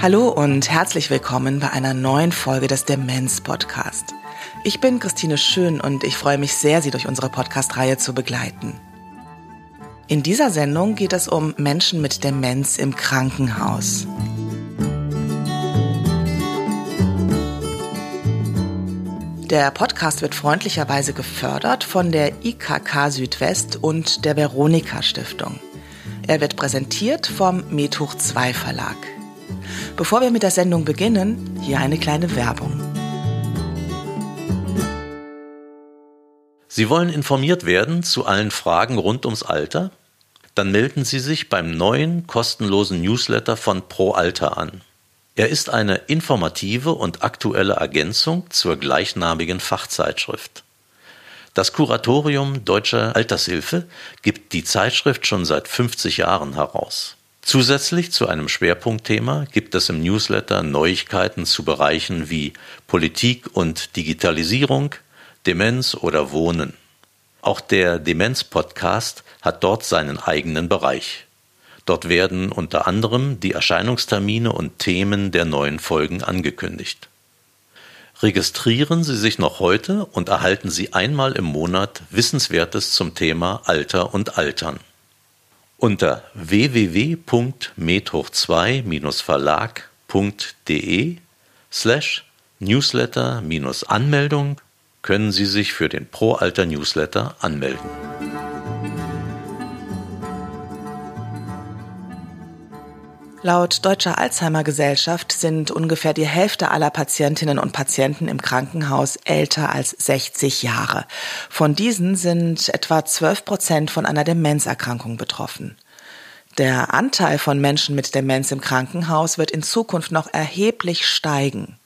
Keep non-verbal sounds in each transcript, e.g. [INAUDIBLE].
Hallo und herzlich willkommen bei einer neuen Folge des Demenz Podcast. Ich bin Christine Schön und ich freue mich sehr, Sie durch unsere Podcast-Reihe zu begleiten. In dieser Sendung geht es um Menschen mit Demenz im Krankenhaus. Der Podcast wird freundlicherweise gefördert von der IKK Südwest und der Veronika Stiftung. Er wird präsentiert vom Methoch 2 Verlag. Bevor wir mit der Sendung beginnen, hier eine kleine Werbung. Sie wollen informiert werden zu allen Fragen rund ums Alter? Dann melden Sie sich beim neuen kostenlosen Newsletter von Pro Alter an. Er ist eine informative und aktuelle Ergänzung zur gleichnamigen Fachzeitschrift. Das Kuratorium Deutscher Altershilfe gibt die Zeitschrift schon seit 50 Jahren heraus. Zusätzlich zu einem Schwerpunktthema gibt es im Newsletter Neuigkeiten zu Bereichen wie Politik und Digitalisierung, Demenz oder Wohnen. Auch der Demenz-Podcast hat dort seinen eigenen Bereich. Dort werden unter anderem die Erscheinungstermine und Themen der neuen Folgen angekündigt. Registrieren Sie sich noch heute und erhalten Sie einmal im Monat Wissenswertes zum Thema Alter und Altern. Unter www.medhoch2-verlag.de slash Newsletter-Anmeldung können Sie sich für den Pro Alter Newsletter anmelden. Laut Deutscher Alzheimer Gesellschaft sind ungefähr die Hälfte aller Patientinnen und Patienten im Krankenhaus älter als 60 Jahre. Von diesen sind etwa 12 Prozent von einer Demenzerkrankung betroffen. Der Anteil von Menschen mit Demenz im Krankenhaus wird in Zukunft noch erheblich steigen.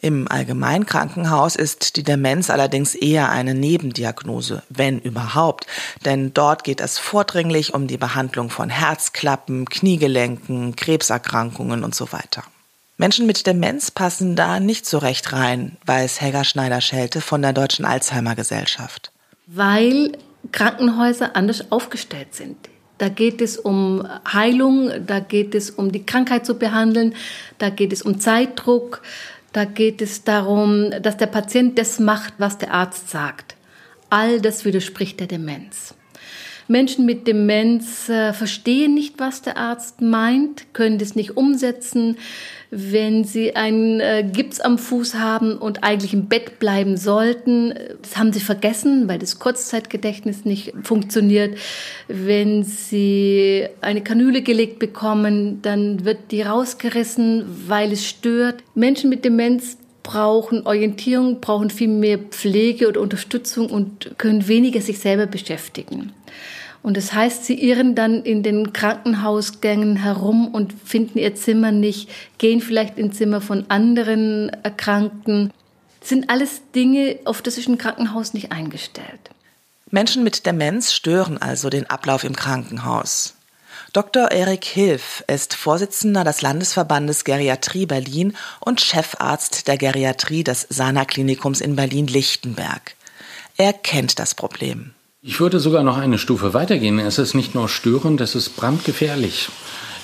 Im Allgemeinkrankenhaus ist die Demenz allerdings eher eine Nebendiagnose, wenn überhaupt, denn dort geht es vordringlich um die Behandlung von Herzklappen, Kniegelenken, Krebserkrankungen und so weiter. Menschen mit Demenz passen da nicht so recht rein, weiß Helga Schneider-Schelte von der Deutschen Alzheimer Gesellschaft. Weil Krankenhäuser anders aufgestellt sind. Da geht es um Heilung, da geht es um die Krankheit zu behandeln, da geht es um Zeitdruck, da geht es darum, dass der Patient das macht, was der Arzt sagt. All das widerspricht der Demenz. Menschen mit Demenz äh, verstehen nicht, was der Arzt meint, können das nicht umsetzen. Wenn sie einen äh, Gips am Fuß haben und eigentlich im Bett bleiben sollten, das haben sie vergessen, weil das Kurzzeitgedächtnis nicht funktioniert. Wenn sie eine Kanüle gelegt bekommen, dann wird die rausgerissen, weil es stört. Menschen mit Demenz brauchen Orientierung, brauchen viel mehr Pflege oder Unterstützung und können weniger sich selber beschäftigen. Und das heißt, sie irren dann in den Krankenhausgängen herum und finden ihr Zimmer nicht, gehen vielleicht ins Zimmer von anderen Erkrankten. Das sind alles Dinge, auf das ist ein Krankenhaus nicht eingestellt. Menschen mit Demenz stören also den Ablauf im Krankenhaus. Dr. Erik Hilf ist Vorsitzender des Landesverbandes Geriatrie Berlin und Chefarzt der Geriatrie des Sana Klinikums in Berlin-Lichtenberg. Er kennt das Problem. Ich würde sogar noch eine Stufe weitergehen. Es ist nicht nur störend, es ist brandgefährlich.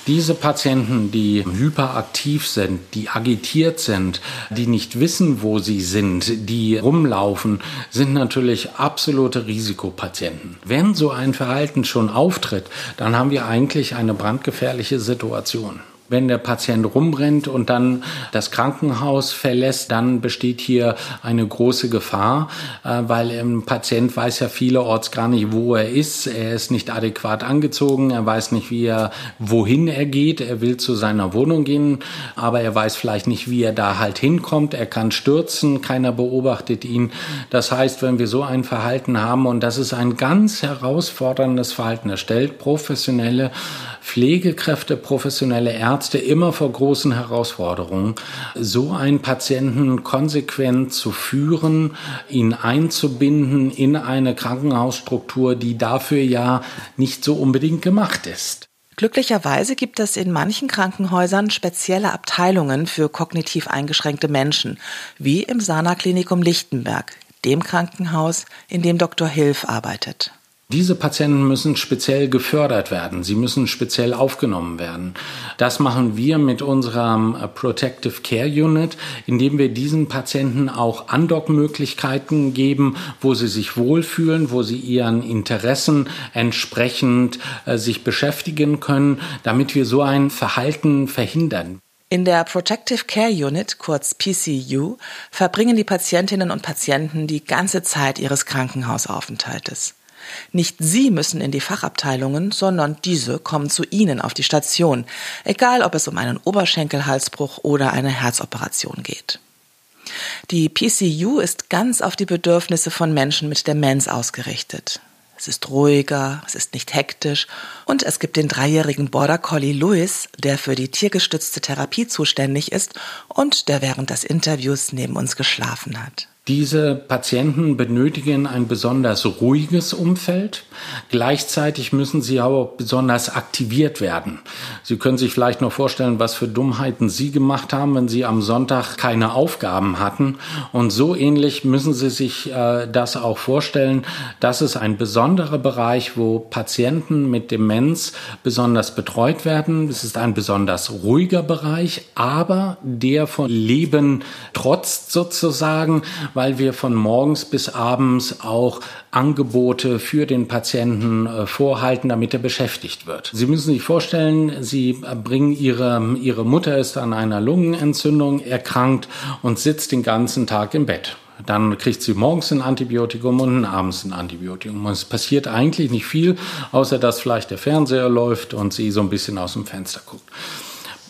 Diese Patienten, die hyperaktiv sind, die agitiert sind, die nicht wissen, wo sie sind, die rumlaufen, sind natürlich absolute Risikopatienten. Wenn so ein Verhalten schon auftritt, dann haben wir eigentlich eine brandgefährliche Situation. Wenn der Patient rumrennt und dann das Krankenhaus verlässt, dann besteht hier eine große Gefahr, äh, weil ein Patient weiß ja vielerorts gar nicht, wo er ist. Er ist nicht adäquat angezogen, er weiß nicht, wie er, wohin er geht. Er will zu seiner Wohnung gehen, aber er weiß vielleicht nicht, wie er da halt hinkommt. Er kann stürzen, keiner beobachtet ihn. Das heißt, wenn wir so ein Verhalten haben, und das ist ein ganz herausforderndes Verhalten, er stellt professionelle Pflegekräfte, professionelle Ärzte immer vor großen Herausforderungen, so einen Patienten konsequent zu führen, ihn einzubinden in eine Krankenhausstruktur, die dafür ja nicht so unbedingt gemacht ist. Glücklicherweise gibt es in manchen Krankenhäusern spezielle Abteilungen für kognitiv eingeschränkte Menschen, wie im Sana Klinikum Lichtenberg, dem Krankenhaus, in dem Dr. Hilf arbeitet. Diese Patienten müssen speziell gefördert werden. Sie müssen speziell aufgenommen werden. Das machen wir mit unserem äh, Protective Care Unit, indem wir diesen Patienten auch Andockmöglichkeiten geben, wo sie sich wohlfühlen, wo sie ihren Interessen entsprechend äh, sich beschäftigen können, damit wir so ein Verhalten verhindern. In der Protective Care Unit, kurz PCU, verbringen die Patientinnen und Patienten die ganze Zeit ihres Krankenhausaufenthaltes. Nicht Sie müssen in die Fachabteilungen, sondern diese kommen zu Ihnen auf die Station, egal ob es um einen Oberschenkelhalsbruch oder eine Herzoperation geht. Die PCU ist ganz auf die Bedürfnisse von Menschen mit Demenz ausgerichtet. Es ist ruhiger, es ist nicht hektisch und es gibt den dreijährigen Border Collie Louis, der für die tiergestützte Therapie zuständig ist und der während des Interviews neben uns geschlafen hat. Diese Patienten benötigen ein besonders ruhiges Umfeld. Gleichzeitig müssen sie aber besonders aktiviert werden. Sie können sich vielleicht noch vorstellen, was für Dummheiten Sie gemacht haben, wenn Sie am Sonntag keine Aufgaben hatten. Und so ähnlich müssen Sie sich äh, das auch vorstellen. Das ist ein besonderer Bereich, wo Patienten mit Demenz besonders betreut werden. Es ist ein besonders ruhiger Bereich, aber der von Leben trotzt sozusagen weil wir von morgens bis abends auch Angebote für den Patienten äh, vorhalten, damit er beschäftigt wird. Sie müssen sich vorstellen, Sie bringen Ihre, Ihre Mutter ist an einer Lungenentzündung erkrankt und sitzt den ganzen Tag im Bett. Dann kriegt sie morgens ein Antibiotikum und abends ein Antibiotikum. Und es passiert eigentlich nicht viel, außer dass vielleicht der Fernseher läuft und sie so ein bisschen aus dem Fenster guckt.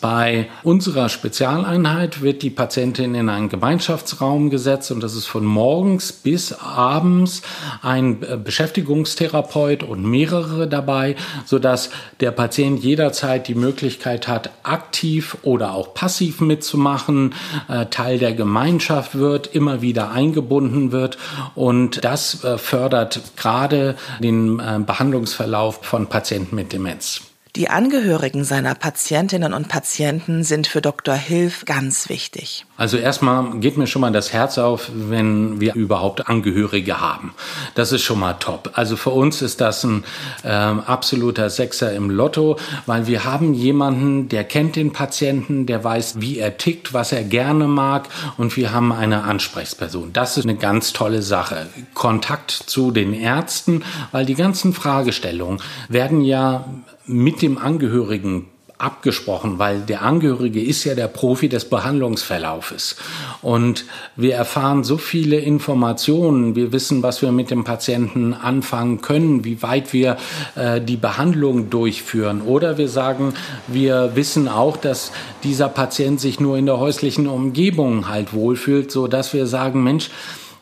Bei unserer Spezialeinheit wird die Patientin in einen Gemeinschaftsraum gesetzt und das ist von morgens bis abends ein äh, Beschäftigungstherapeut und mehrere dabei, sodass der Patient jederzeit die Möglichkeit hat, aktiv oder auch passiv mitzumachen, äh, Teil der Gemeinschaft wird, immer wieder eingebunden wird und das äh, fördert gerade den Behandlungsverlauf von Patienten mit Demenz. Die Angehörigen seiner Patientinnen und Patienten sind für Dr. Hilf ganz wichtig. Also erstmal geht mir schon mal das Herz auf, wenn wir überhaupt Angehörige haben. Das ist schon mal top. Also für uns ist das ein äh, absoluter Sechser im Lotto, weil wir haben jemanden, der kennt den Patienten, der weiß, wie er tickt, was er gerne mag und wir haben eine Ansprechperson. Das ist eine ganz tolle Sache. Kontakt zu den Ärzten, weil die ganzen Fragestellungen werden ja mit dem Angehörigen abgesprochen, weil der Angehörige ist ja der Profi des Behandlungsverlaufes. Und wir erfahren so viele Informationen. Wir wissen, was wir mit dem Patienten anfangen können, wie weit wir äh, die Behandlung durchführen. Oder wir sagen, wir wissen auch, dass dieser Patient sich nur in der häuslichen Umgebung halt wohlfühlt, so dass wir sagen, Mensch,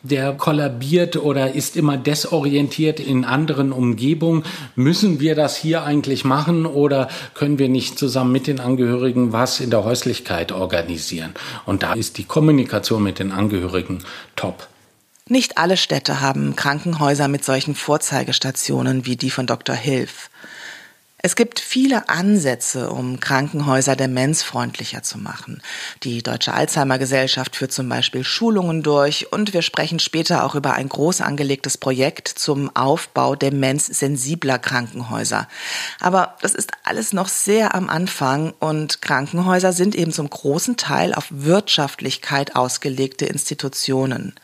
der kollabiert oder ist immer desorientiert in anderen Umgebungen. Müssen wir das hier eigentlich machen oder können wir nicht zusammen mit den Angehörigen was in der Häuslichkeit organisieren? Und da ist die Kommunikation mit den Angehörigen top. Nicht alle Städte haben Krankenhäuser mit solchen Vorzeigestationen wie die von Dr. Hilf. Es gibt viele Ansätze, um Krankenhäuser demenzfreundlicher zu machen. Die Deutsche Alzheimer Gesellschaft führt zum Beispiel Schulungen durch und wir sprechen später auch über ein groß angelegtes Projekt zum Aufbau demenzsensibler Krankenhäuser. Aber das ist alles noch sehr am Anfang und Krankenhäuser sind eben zum großen Teil auf Wirtschaftlichkeit ausgelegte Institutionen.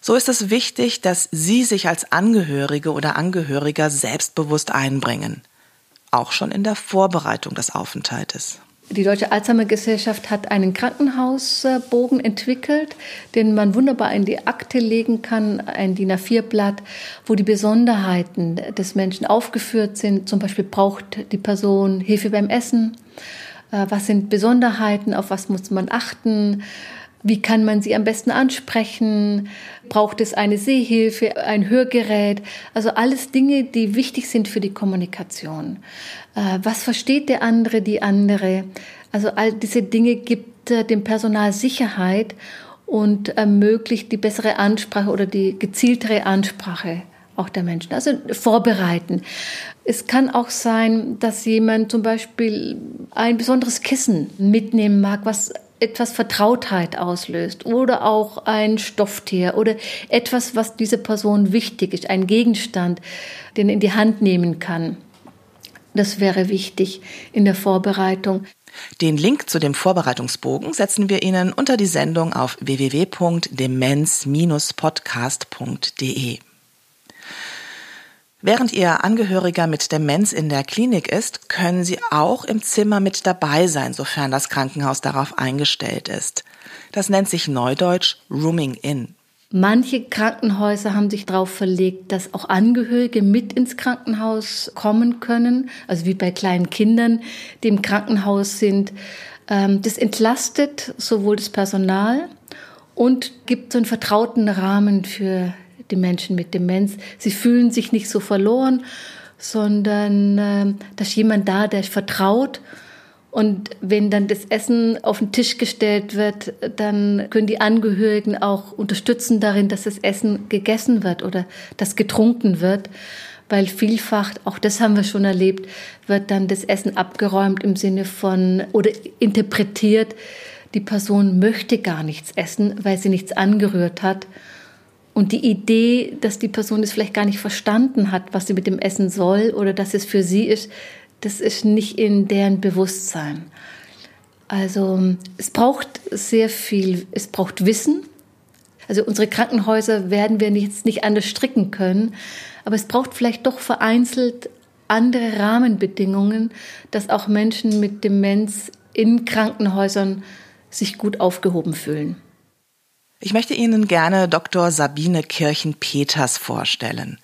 So ist es wichtig, dass Sie sich als Angehörige oder Angehöriger selbstbewusst einbringen auch schon in der Vorbereitung des Aufenthaltes. Die Deutsche Alzheimer Gesellschaft hat einen Krankenhausbogen entwickelt, den man wunderbar in die Akte legen kann, ein DIN A4-Blatt, wo die Besonderheiten des Menschen aufgeführt sind. Zum Beispiel braucht die Person Hilfe beim Essen. Äh, was sind Besonderheiten? Auf was muss man achten? Wie kann man sie am besten ansprechen? Braucht es eine Sehhilfe, ein Hörgerät? Also alles Dinge, die wichtig sind für die Kommunikation. Äh, was versteht der andere, die andere? Also all diese Dinge gibt äh, dem Personal Sicherheit und ermöglicht die bessere Ansprache oder die gezieltere Ansprache auch der Menschen. Also vorbereiten. Es kann auch sein, dass jemand zum Beispiel ein besonderes Kissen mitnehmen mag, was etwas Vertrautheit auslöst oder auch ein Stofftier oder etwas, was dieser Person wichtig ist, ein Gegenstand, den in die Hand nehmen kann. Das wäre wichtig in der Vorbereitung. Den Link zu dem Vorbereitungsbogen setzen wir Ihnen unter die Sendung auf www.demenz-podcast.de. Während Ihr Angehöriger mit Demenz in der Klinik ist, können Sie auch im Zimmer mit dabei sein, sofern das Krankenhaus darauf eingestellt ist. Das nennt sich neudeutsch Rooming In. Manche Krankenhäuser haben sich darauf verlegt, dass auch Angehörige mit ins Krankenhaus kommen können, also wie bei kleinen Kindern, die im Krankenhaus sind. Ähm, das entlastet sowohl das Personal und gibt so einen vertrauten Rahmen für die Menschen mit Demenz. Sie fühlen sich nicht so verloren, sondern äh, da ist jemand da, der vertraut und wenn dann das Essen auf den Tisch gestellt wird, dann können die Angehörigen auch unterstützen darin, dass das Essen gegessen wird oder das getrunken wird. Weil vielfach, auch das haben wir schon erlebt, wird dann das Essen abgeräumt im Sinne von oder interpretiert, die Person möchte gar nichts essen, weil sie nichts angerührt hat. Und die Idee, dass die Person es vielleicht gar nicht verstanden hat, was sie mit dem Essen soll oder dass es für sie ist, das ist nicht in deren Bewusstsein. Also es braucht sehr viel, es braucht Wissen. Also unsere Krankenhäuser werden wir jetzt nicht anders stricken können, aber es braucht vielleicht doch vereinzelt andere Rahmenbedingungen, dass auch Menschen mit Demenz in Krankenhäusern sich gut aufgehoben fühlen. Ich möchte Ihnen gerne Dr. Sabine Kirchen-Peters vorstellen.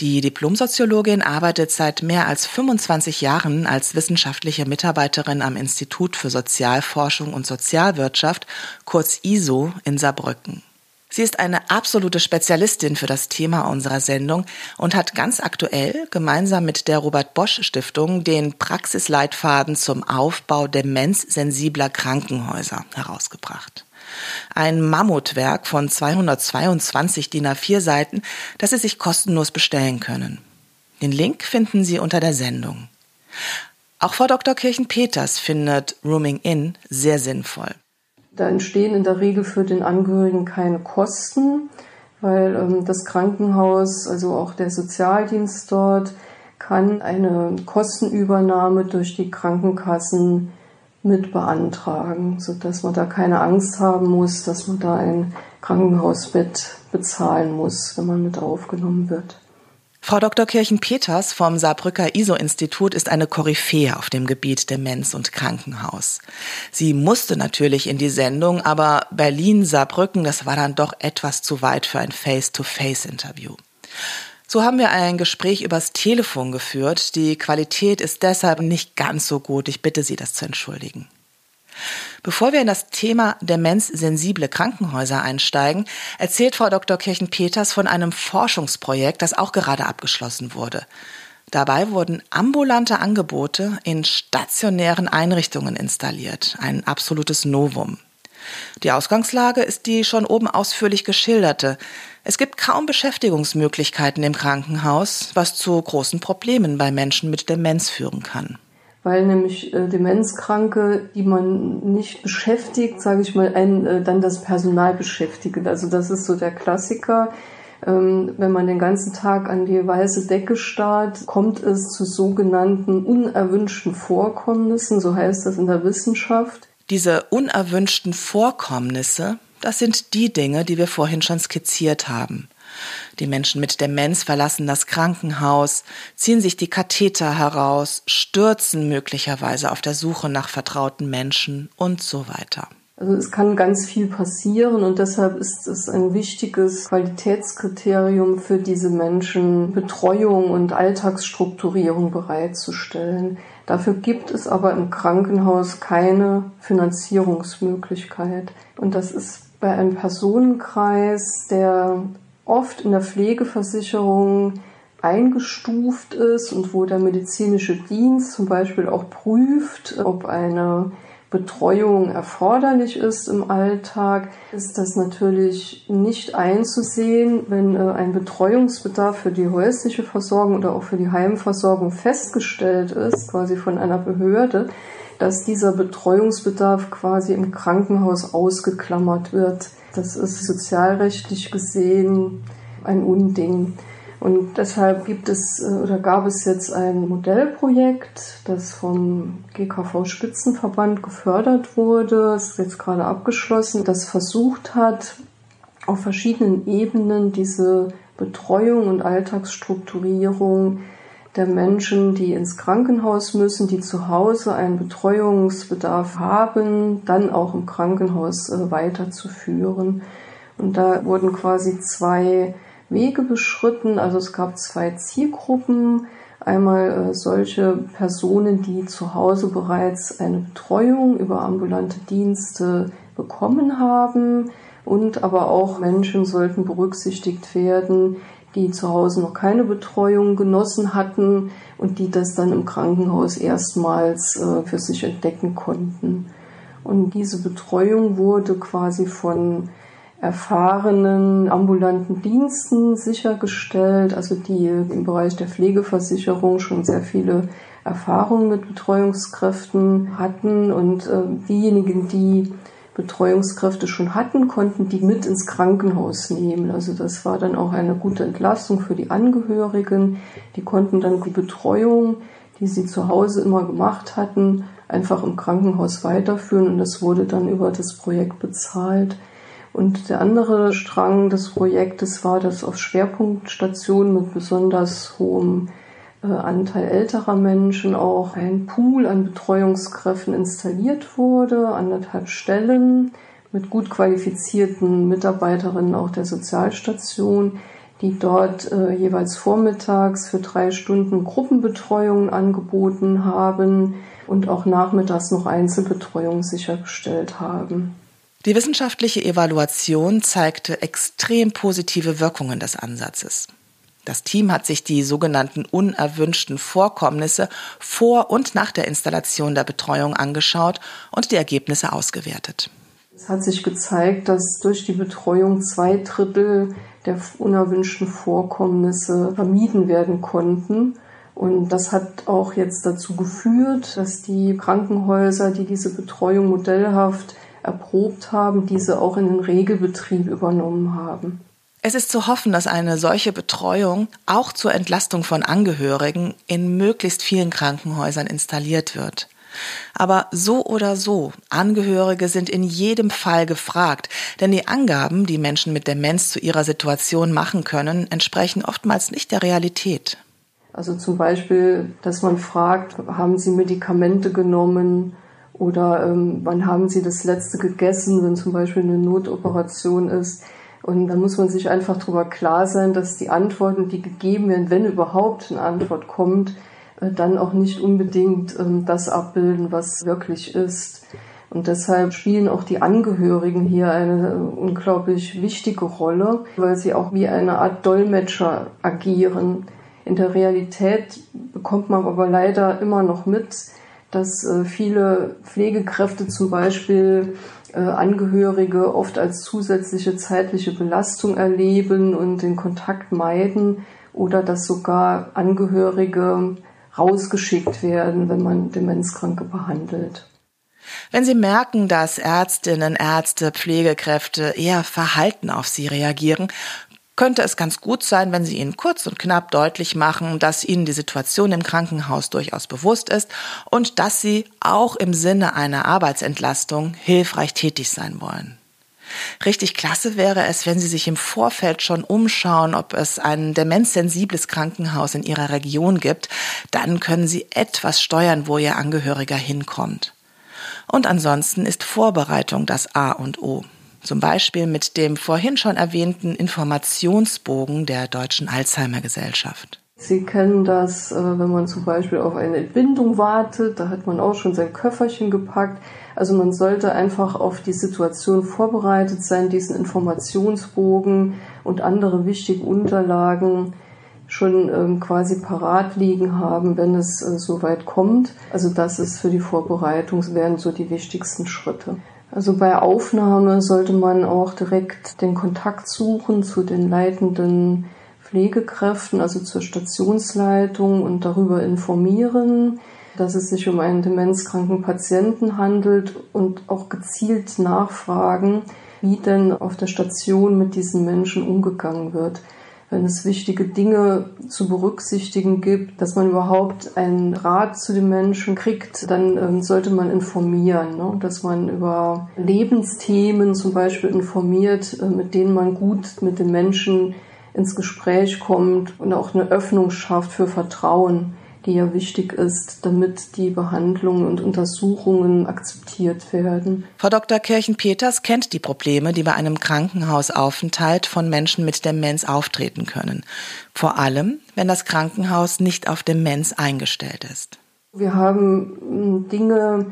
Die Diplomsoziologin arbeitet seit mehr als 25 Jahren als wissenschaftliche Mitarbeiterin am Institut für Sozialforschung und Sozialwirtschaft, kurz ISO, in Saarbrücken. Sie ist eine absolute Spezialistin für das Thema unserer Sendung und hat ganz aktuell gemeinsam mit der Robert Bosch Stiftung den Praxisleitfaden zum Aufbau demenzsensibler Krankenhäuser herausgebracht. Ein Mammutwerk von 222 DIN A4 Seiten, das Sie sich kostenlos bestellen können. Den Link finden Sie unter der Sendung. Auch Frau Dr. Kirchen-Peters findet Rooming In sehr sinnvoll. Da entstehen in der Regel für den Angehörigen keine Kosten, weil ähm, das Krankenhaus, also auch der Sozialdienst dort, kann eine Kostenübernahme durch die Krankenkassen mit beantragen, sodass man da keine Angst haben muss, dass man da ein Krankenhausbett bezahlen muss, wenn man mit aufgenommen wird. Frau Dr. Kirchen-Peters vom Saarbrücker ISO-Institut ist eine Koryphäe auf dem Gebiet Demenz und Krankenhaus. Sie musste natürlich in die Sendung, aber Berlin-Saarbrücken, das war dann doch etwas zu weit für ein Face-to-Face-Interview. So haben wir ein Gespräch übers Telefon geführt. Die Qualität ist deshalb nicht ganz so gut. Ich bitte Sie, das zu entschuldigen. Bevor wir in das Thema demenzsensible Krankenhäuser einsteigen, erzählt Frau Dr. Kirchen-Peters von einem Forschungsprojekt, das auch gerade abgeschlossen wurde. Dabei wurden ambulante Angebote in stationären Einrichtungen installiert. Ein absolutes Novum. Die Ausgangslage ist die schon oben ausführlich geschilderte. Es gibt kaum Beschäftigungsmöglichkeiten im Krankenhaus, was zu großen Problemen bei Menschen mit Demenz führen kann. Weil nämlich äh, Demenzkranke, die man nicht beschäftigt, sage ich mal, ein, äh, dann das Personal beschäftigen. Also das ist so der Klassiker. Ähm, wenn man den ganzen Tag an die weiße Decke starrt, kommt es zu sogenannten unerwünschten Vorkommnissen, so heißt das in der Wissenschaft. Diese unerwünschten Vorkommnisse, das sind die Dinge, die wir vorhin schon skizziert haben. Die Menschen mit Demenz verlassen das Krankenhaus, ziehen sich die Katheter heraus, stürzen möglicherweise auf der Suche nach vertrauten Menschen und so weiter. Also es kann ganz viel passieren und deshalb ist es ein wichtiges Qualitätskriterium für diese Menschen, Betreuung und Alltagsstrukturierung bereitzustellen. Dafür gibt es aber im Krankenhaus keine Finanzierungsmöglichkeit. Und das ist bei einem Personenkreis, der oft in der Pflegeversicherung eingestuft ist und wo der medizinische Dienst zum Beispiel auch prüft, ob eine Betreuung erforderlich ist im Alltag, ist das natürlich nicht einzusehen, wenn äh, ein Betreuungsbedarf für die häusliche Versorgung oder auch für die Heimversorgung festgestellt ist, quasi von einer Behörde, dass dieser Betreuungsbedarf quasi im Krankenhaus ausgeklammert wird. Das ist sozialrechtlich gesehen ein Unding. Und deshalb gibt es äh, oder gab es jetzt ein Modellprojekt, das vom GKV Spitzenverband gefördert wurde, ist jetzt gerade abgeschlossen, das versucht hat, auf verschiedenen Ebenen diese Betreuung und Alltagsstrukturierung der Menschen, die ins Krankenhaus müssen, die zu Hause einen Betreuungsbedarf haben, dann auch im Krankenhaus äh, weiterzuführen. Und da wurden quasi zwei Wege beschritten. Also es gab zwei Zielgruppen. Einmal äh, solche Personen, die zu Hause bereits eine Betreuung über ambulante Dienste bekommen haben. Und aber auch Menschen sollten berücksichtigt werden, die zu Hause noch keine Betreuung genossen hatten und die das dann im Krankenhaus erstmals äh, für sich entdecken konnten. Und diese Betreuung wurde quasi von erfahrenen ambulanten Diensten sichergestellt, also die im Bereich der Pflegeversicherung schon sehr viele Erfahrungen mit Betreuungskräften hatten und äh, diejenigen, die Betreuungskräfte schon hatten, konnten die mit ins Krankenhaus nehmen. Also das war dann auch eine gute Entlastung für die Angehörigen. Die konnten dann die Betreuung, die sie zu Hause immer gemacht hatten, einfach im Krankenhaus weiterführen und das wurde dann über das Projekt bezahlt. Und der andere Strang des Projektes war, dass auf Schwerpunktstationen mit besonders hohem äh, Anteil älterer Menschen auch ein Pool an Betreuungskräften installiert wurde, anderthalb Stellen mit gut qualifizierten Mitarbeiterinnen auch der Sozialstation, die dort äh, jeweils vormittags für drei Stunden Gruppenbetreuung angeboten haben und auch nachmittags noch Einzelbetreuung sichergestellt haben. Die wissenschaftliche Evaluation zeigte extrem positive Wirkungen des Ansatzes. Das Team hat sich die sogenannten unerwünschten Vorkommnisse vor und nach der Installation der Betreuung angeschaut und die Ergebnisse ausgewertet. Es hat sich gezeigt, dass durch die Betreuung zwei Drittel der unerwünschten Vorkommnisse vermieden werden konnten. Und das hat auch jetzt dazu geführt, dass die Krankenhäuser, die diese Betreuung modellhaft erprobt haben, diese auch in den Regelbetrieb übernommen haben. Es ist zu hoffen, dass eine solche Betreuung auch zur Entlastung von Angehörigen in möglichst vielen Krankenhäusern installiert wird. Aber so oder so, Angehörige sind in jedem Fall gefragt, denn die Angaben, die Menschen mit Demenz zu ihrer Situation machen können, entsprechen oftmals nicht der Realität. Also zum Beispiel, dass man fragt, haben Sie Medikamente genommen? Oder ähm, wann haben Sie das letzte gegessen, wenn zum Beispiel eine Notoperation ist? Und dann muss man sich einfach darüber klar sein, dass die Antworten, die gegeben werden, wenn überhaupt eine Antwort kommt, äh, dann auch nicht unbedingt ähm, das abbilden, was wirklich ist. Und deshalb spielen auch die Angehörigen hier eine unglaublich wichtige Rolle, weil sie auch wie eine Art Dolmetscher agieren. In der Realität bekommt man aber leider immer noch mit, dass äh, viele Pflegekräfte zum Beispiel äh, Angehörige oft als zusätzliche zeitliche Belastung erleben und den Kontakt meiden oder dass sogar Angehörige rausgeschickt werden, wenn man Demenzkranke behandelt. Wenn Sie merken, dass Ärztinnen, Ärzte, Pflegekräfte eher verhalten auf Sie reagieren, könnte es ganz gut sein, wenn Sie ihnen kurz und knapp deutlich machen, dass Ihnen die Situation im Krankenhaus durchaus bewusst ist und dass Sie auch im Sinne einer Arbeitsentlastung hilfreich tätig sein wollen. Richtig klasse wäre es, wenn Sie sich im Vorfeld schon umschauen, ob es ein demenzsensibles Krankenhaus in Ihrer Region gibt. Dann können Sie etwas steuern, wo Ihr Angehöriger hinkommt. Und ansonsten ist Vorbereitung das A und O. Zum Beispiel mit dem vorhin schon erwähnten Informationsbogen der Deutschen Alzheimer Gesellschaft. Sie kennen das, äh, wenn man zum Beispiel auf eine Entbindung wartet, da hat man auch schon sein Köfferchen gepackt. Also man sollte einfach auf die Situation vorbereitet sein, diesen Informationsbogen und andere wichtige Unterlagen schon ähm, quasi parat liegen haben, wenn es äh, so weit kommt. Also das ist für die Vorbereitung, wären so die wichtigsten Schritte. Also bei Aufnahme sollte man auch direkt den Kontakt suchen zu den leitenden Pflegekräften, also zur Stationsleitung und darüber informieren, dass es sich um einen demenzkranken Patienten handelt und auch gezielt nachfragen, wie denn auf der Station mit diesen Menschen umgegangen wird. Wenn es wichtige Dinge zu berücksichtigen gibt, dass man überhaupt einen Rat zu den Menschen kriegt, dann ähm, sollte man informieren, ne? dass man über Lebensthemen zum Beispiel informiert, äh, mit denen man gut mit den Menschen ins Gespräch kommt und auch eine Öffnung schafft für Vertrauen die ja wichtig ist, damit die Behandlungen und Untersuchungen akzeptiert werden. Frau Dr. Kirchen-Peters kennt die Probleme, die bei einem Krankenhausaufenthalt von Menschen mit Demenz auftreten können. Vor allem, wenn das Krankenhaus nicht auf Demenz eingestellt ist. Wir haben hm, Dinge,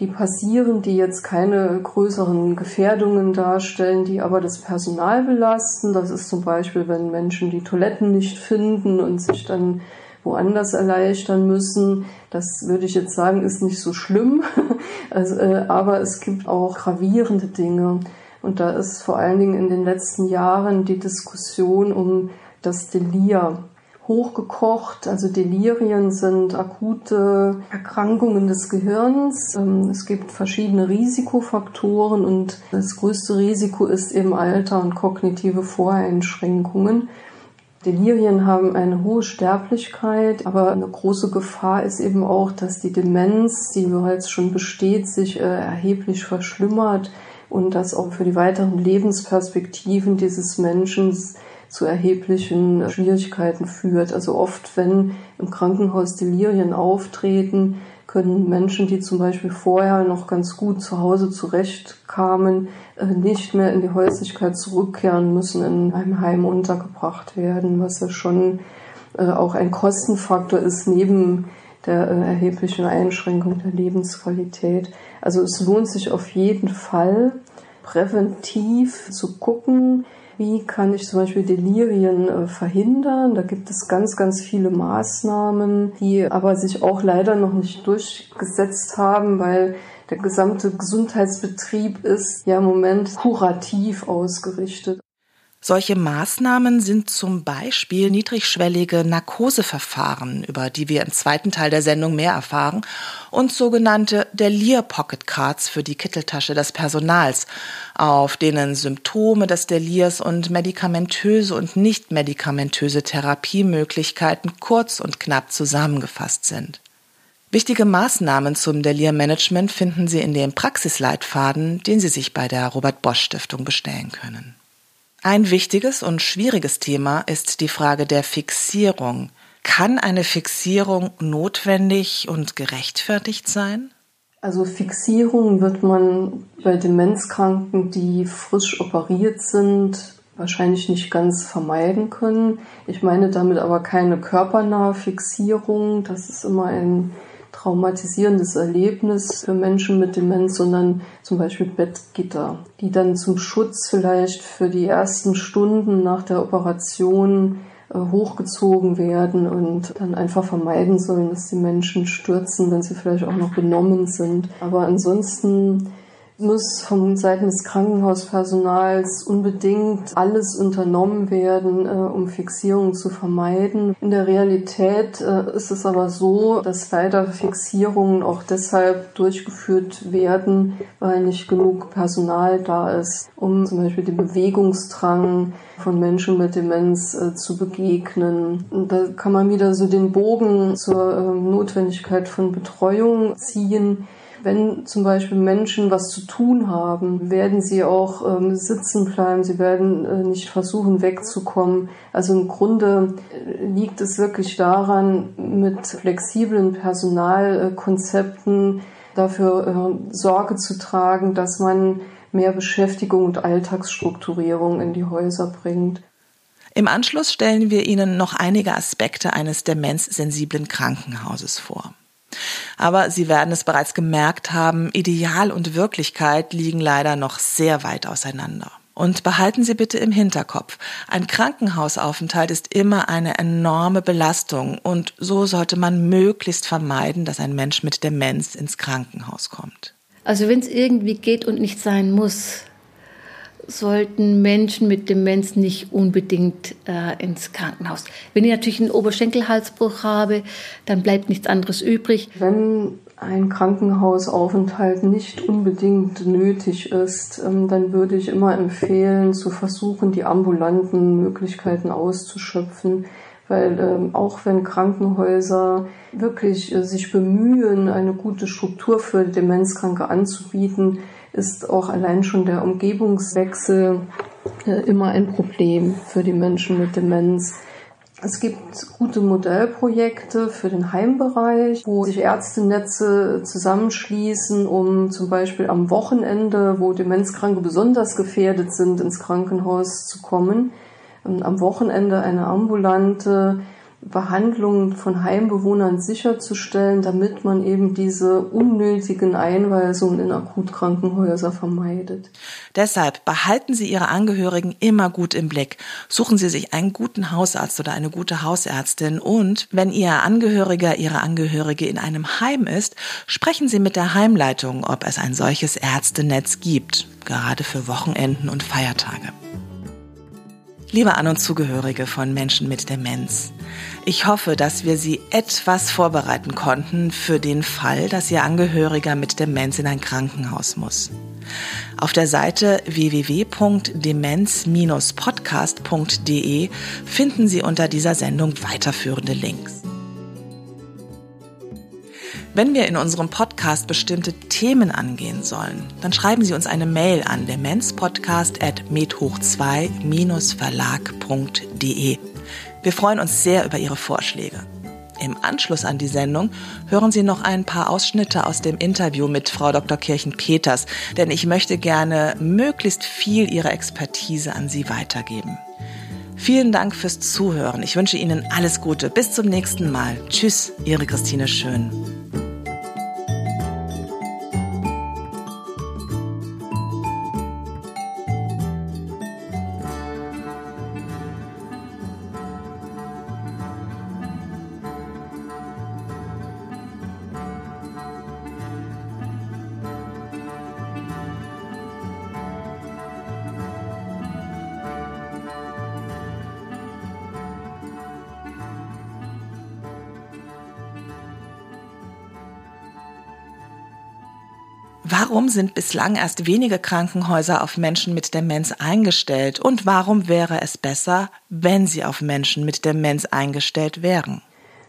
die passieren, die jetzt keine größeren Gefährdungen darstellen, die aber das Personal belasten. Das ist zum Beispiel, wenn Menschen die Toiletten nicht finden und sich dann woanders erleichtern müssen. Das würde ich jetzt sagen, ist nicht so schlimm. [LAUGHS] äh, aber es gibt auch gravierende Dinge. Und da ist vor allen Dingen in den letzten Jahren die Diskussion um das Delir hochgekocht. Also Delirien sind akute Erkrankungen des Gehirns. Ähm, es gibt verschiedene Risikofaktoren und das größte Risiko ist eben Alter und kognitive Voreinschränkungen. Delirien haben eine hohe Sterblichkeit, aber eine große Gefahr ist eben auch, dass die Demenz, die bereits schon besteht, sich äh, erheblich verschlimmert und das auch für die weiteren Lebensperspektiven dieses Menschen zu erheblichen Schwierigkeiten führt. Also oft, wenn im Krankenhaus Delirien auftreten, können Menschen, die zum Beispiel vorher noch ganz gut zu Hause zurechtkamen, äh, nicht mehr in die Häuslichkeit zurückkehren müssen, in einem Heim untergebracht werden, was ja schon äh, auch ein Kostenfaktor ist neben der äh, erheblichen Einschränkung der Lebensqualität. Also es lohnt sich auf jeden Fall präventiv zu gucken, wie kann ich zum Beispiel Delirien äh, verhindern? Da gibt es ganz, ganz viele Maßnahmen, die aber sich auch leider noch nicht durchgesetzt haben, weil der gesamte Gesundheitsbetrieb ist ja im Moment kurativ ausgerichtet. Solche Maßnahmen sind zum Beispiel niedrigschwellige Narkoseverfahren, über die wir im zweiten Teil der Sendung mehr erfahren, und sogenannte Delir Pocket Cards für die Kitteltasche des Personals, auf denen Symptome des Delirs und medikamentöse und nicht medikamentöse Therapiemöglichkeiten kurz und knapp zusammengefasst sind. Wichtige Maßnahmen zum Delir-Management finden Sie in dem Praxisleitfaden, den Sie sich bei der Robert Bosch Stiftung bestellen können. Ein wichtiges und schwieriges Thema ist die Frage der Fixierung. Kann eine Fixierung notwendig und gerechtfertigt sein? Also Fixierung wird man bei Demenzkranken, die frisch operiert sind, wahrscheinlich nicht ganz vermeiden können. Ich meine damit aber keine körpernahe Fixierung. Das ist immer ein traumatisierendes Erlebnis für Menschen mit Demenz, sondern zum Beispiel Bettgitter, die dann zum Schutz vielleicht für die ersten Stunden nach der Operation äh, hochgezogen werden und dann einfach vermeiden sollen, dass die Menschen stürzen, wenn sie vielleicht auch noch benommen sind. Aber ansonsten muss von Seiten des Krankenhauspersonals unbedingt alles unternommen werden, äh, um Fixierungen zu vermeiden. In der Realität äh, ist es aber so, dass leider Fixierungen auch deshalb durchgeführt werden, weil nicht genug Personal da ist, um zum Beispiel den Bewegungsdrang von Menschen mit Demenz äh, zu begegnen. Und da kann man wieder so den Bogen zur Notwendigkeit von Betreuung ziehen. Wenn zum Beispiel Menschen was zu tun haben, werden sie auch ähm, sitzen bleiben, sie werden äh, nicht versuchen wegzukommen. Also im Grunde äh, liegt es wirklich daran, mit flexiblen Personalkonzepten dafür äh, Sorge zu tragen, dass man mehr Beschäftigung und Alltagsstrukturierung in die Häuser bringt. Im Anschluss stellen wir Ihnen noch einige Aspekte eines demenzsensiblen Krankenhauses vor. Aber Sie werden es bereits gemerkt haben, Ideal und Wirklichkeit liegen leider noch sehr weit auseinander. Und behalten Sie bitte im Hinterkopf, ein Krankenhausaufenthalt ist immer eine enorme Belastung und so sollte man möglichst vermeiden, dass ein Mensch mit Demenz ins Krankenhaus kommt. Also wenn es irgendwie geht und nicht sein muss, sollten Menschen mit Demenz nicht unbedingt äh, ins Krankenhaus. Wenn ich natürlich einen Oberschenkelhalsbruch habe, dann bleibt nichts anderes übrig. Wenn ein Krankenhausaufenthalt nicht unbedingt nötig ist, ähm, dann würde ich immer empfehlen, zu versuchen, die ambulanten Möglichkeiten auszuschöpfen. Weil ähm, auch wenn Krankenhäuser wirklich äh, sich bemühen, eine gute Struktur für Demenzkranke anzubieten, ist auch allein schon der Umgebungswechsel äh, immer ein Problem für die Menschen mit Demenz. Es gibt gute Modellprojekte für den Heimbereich, wo sich Ärztenetze zusammenschließen, um zum Beispiel am Wochenende, wo Demenzkranke besonders gefährdet sind, ins Krankenhaus zu kommen, am Wochenende eine ambulante Behandlung von Heimbewohnern sicherzustellen, damit man eben diese unnötigen Einweisungen in Akutkrankenhäuser vermeidet. Deshalb behalten Sie Ihre Angehörigen immer gut im Blick. Suchen Sie sich einen guten Hausarzt oder eine gute Hausärztin und wenn Ihr Angehöriger, Ihre Angehörige in einem Heim ist, sprechen Sie mit der Heimleitung, ob es ein solches Ärztenetz gibt, gerade für Wochenenden und Feiertage. Liebe An- und Zugehörige von Menschen mit Demenz, ich hoffe, dass wir Sie etwas vorbereiten konnten für den Fall, dass Ihr Angehöriger mit Demenz in ein Krankenhaus muss. Auf der Seite www.demenz-podcast.de finden Sie unter dieser Sendung weiterführende Links. Wenn wir in unserem Podcast bestimmte Themen angehen sollen, dann schreiben Sie uns eine Mail an demenzpodcast at medhoch2-verlag.de. Wir freuen uns sehr über Ihre Vorschläge. Im Anschluss an die Sendung hören Sie noch ein paar Ausschnitte aus dem Interview mit Frau Dr. Kirchen-Peters, denn ich möchte gerne möglichst viel Ihrer Expertise an Sie weitergeben. Vielen Dank fürs Zuhören. Ich wünsche Ihnen alles Gute. Bis zum nächsten Mal. Tschüss, Ihre Christine Schön. Warum sind bislang erst wenige Krankenhäuser auf Menschen mit Demenz eingestellt? Und warum wäre es besser, wenn sie auf Menschen mit Demenz eingestellt wären?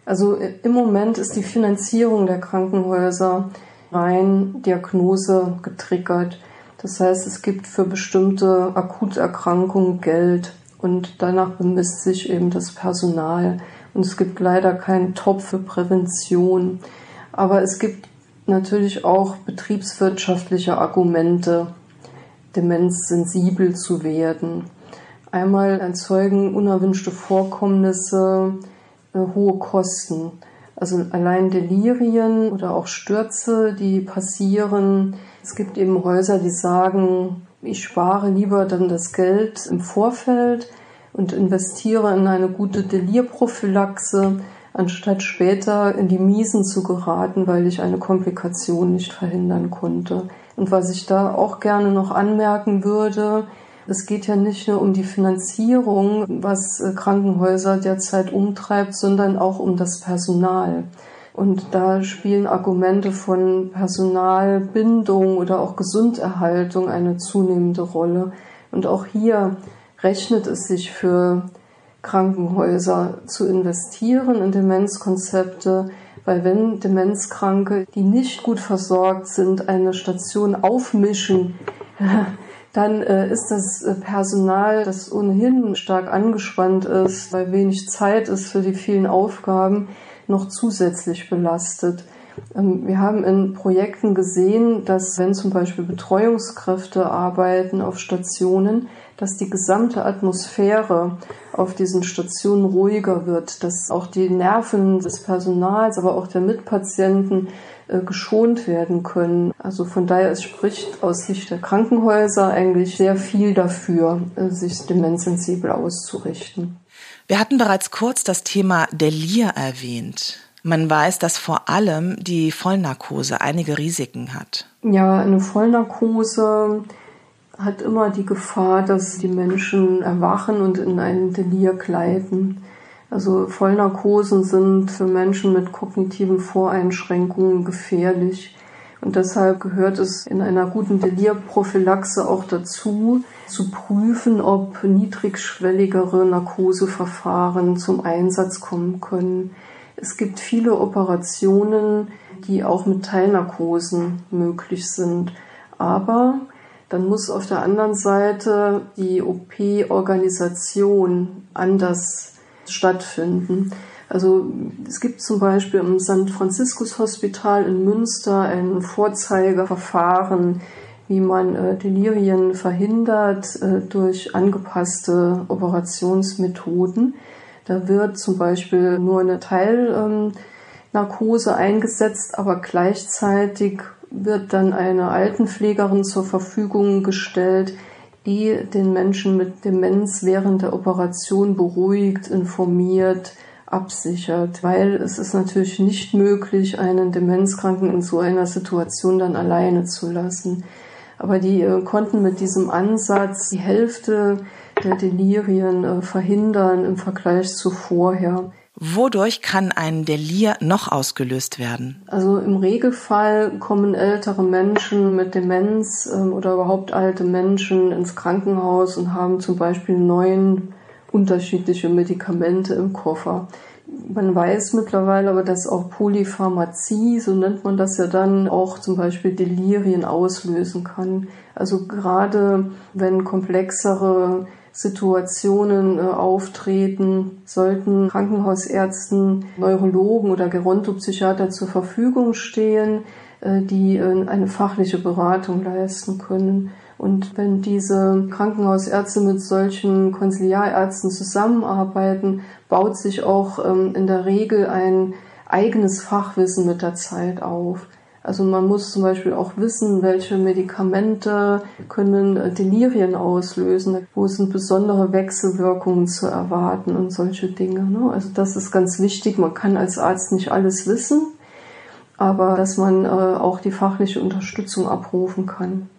Also äh, im Moment ist die Finanzierung der Krankenhäuser rein Diagnose getriggert. Das heißt, es gibt für bestimmte Akuterkrankungen Geld und danach bemisst sich eben das Personal. Und es gibt leider keinen Topf für Prävention. Aber es gibt natürlich auch betriebswirtschaftliche Argumente, demenzsensibel zu werden. Einmal erzeugen unerwünschte Vorkommnisse äh, hohe Kosten. Also allein Delirien oder auch Stürze, die passieren. Es gibt eben Häuser, die sagen, ich spare lieber dann das Geld im Vorfeld und investiere in eine gute Delirprophylaxe, anstatt später in die Miesen zu geraten, weil ich eine Komplikation nicht verhindern konnte. Und was ich da auch gerne noch anmerken würde, es geht ja nicht nur um die Finanzierung, was äh, Krankenhäuser derzeit umtreibt, sondern auch um das Personal. Und da spielen Argumente von Personalbindung oder auch Gesunderhaltung eine zunehmende Rolle. Und auch hier rechnet es sich für Krankenhäuser zu investieren in Demenzkonzepte, weil wenn Demenzkranke, die nicht gut versorgt sind, eine Station aufmischen, [LAUGHS] dann äh, ist das äh, Personal, das ohnehin stark angespannt ist, weil wenig Zeit ist für die vielen Aufgaben, noch zusätzlich belastet. Ähm, wir haben in Projekten gesehen, dass wenn zum Beispiel Betreuungskräfte arbeiten auf Stationen, dass die gesamte Atmosphäre auf diesen Stationen ruhiger wird, dass auch die Nerven des Personals, aber auch der Mitpatienten äh, geschont werden können. Also von daher es spricht aus Sicht der Krankenhäuser eigentlich sehr viel dafür, äh, sich demenzsensibel auszurichten. Wir hatten bereits kurz das Thema Delir erwähnt. Man weiß, dass vor allem die Vollnarkose einige Risiken hat. Ja, eine Vollnarkose hat immer die Gefahr, dass die Menschen erwachen und in einen Delir gleiten. Also Vollnarkosen sind für Menschen mit kognitiven Voreinschränkungen gefährlich. Und deshalb gehört es in einer guten Delirprophylaxe auch dazu, zu prüfen, ob niedrigschwelligere Narkoseverfahren zum Einsatz kommen können. Es gibt viele Operationen, die auch mit Teilnarkosen möglich sind. Aber dann muss auf der anderen Seite die OP-Organisation anders stattfinden. Also es gibt zum Beispiel im St. Franziskus Hospital in Münster ein Vorzeigeverfahren, wie man äh, Delirien verhindert äh, durch angepasste Operationsmethoden. Da wird zum Beispiel nur eine Teilnarkose eingesetzt, aber gleichzeitig wird dann eine Altenpflegerin zur Verfügung gestellt, die den Menschen mit Demenz während der Operation beruhigt, informiert, absichert, weil es ist natürlich nicht möglich, einen Demenzkranken in so einer Situation dann alleine zu lassen. Aber die äh, konnten mit diesem Ansatz die Hälfte der Delirien äh, verhindern im Vergleich zu vorher. Wodurch kann ein Delir noch ausgelöst werden? Also im Regelfall kommen ältere Menschen mit Demenz ähm, oder überhaupt alte Menschen ins Krankenhaus und haben zum Beispiel neun unterschiedliche Medikamente im Koffer. Man weiß mittlerweile aber, dass auch Polypharmazie, so nennt man das ja dann, auch zum Beispiel Delirien auslösen kann. Also gerade wenn komplexere Situationen äh, auftreten, sollten Krankenhausärzten, Neurologen oder Gerontopsychiater zur Verfügung stehen, äh, die äh, eine fachliche Beratung leisten können. Und wenn diese Krankenhausärzte mit solchen Konsiliarärzten zusammenarbeiten, baut sich auch ähm, in der Regel ein eigenes Fachwissen mit der Zeit auf. Also man muss zum Beispiel auch wissen, welche Medikamente können äh, Delirien auslösen, wo sind besondere Wechselwirkungen zu erwarten und solche Dinge. Ne? Also das ist ganz wichtig. Man kann als Arzt nicht alles wissen, aber dass man äh, auch die fachliche Unterstützung abrufen kann.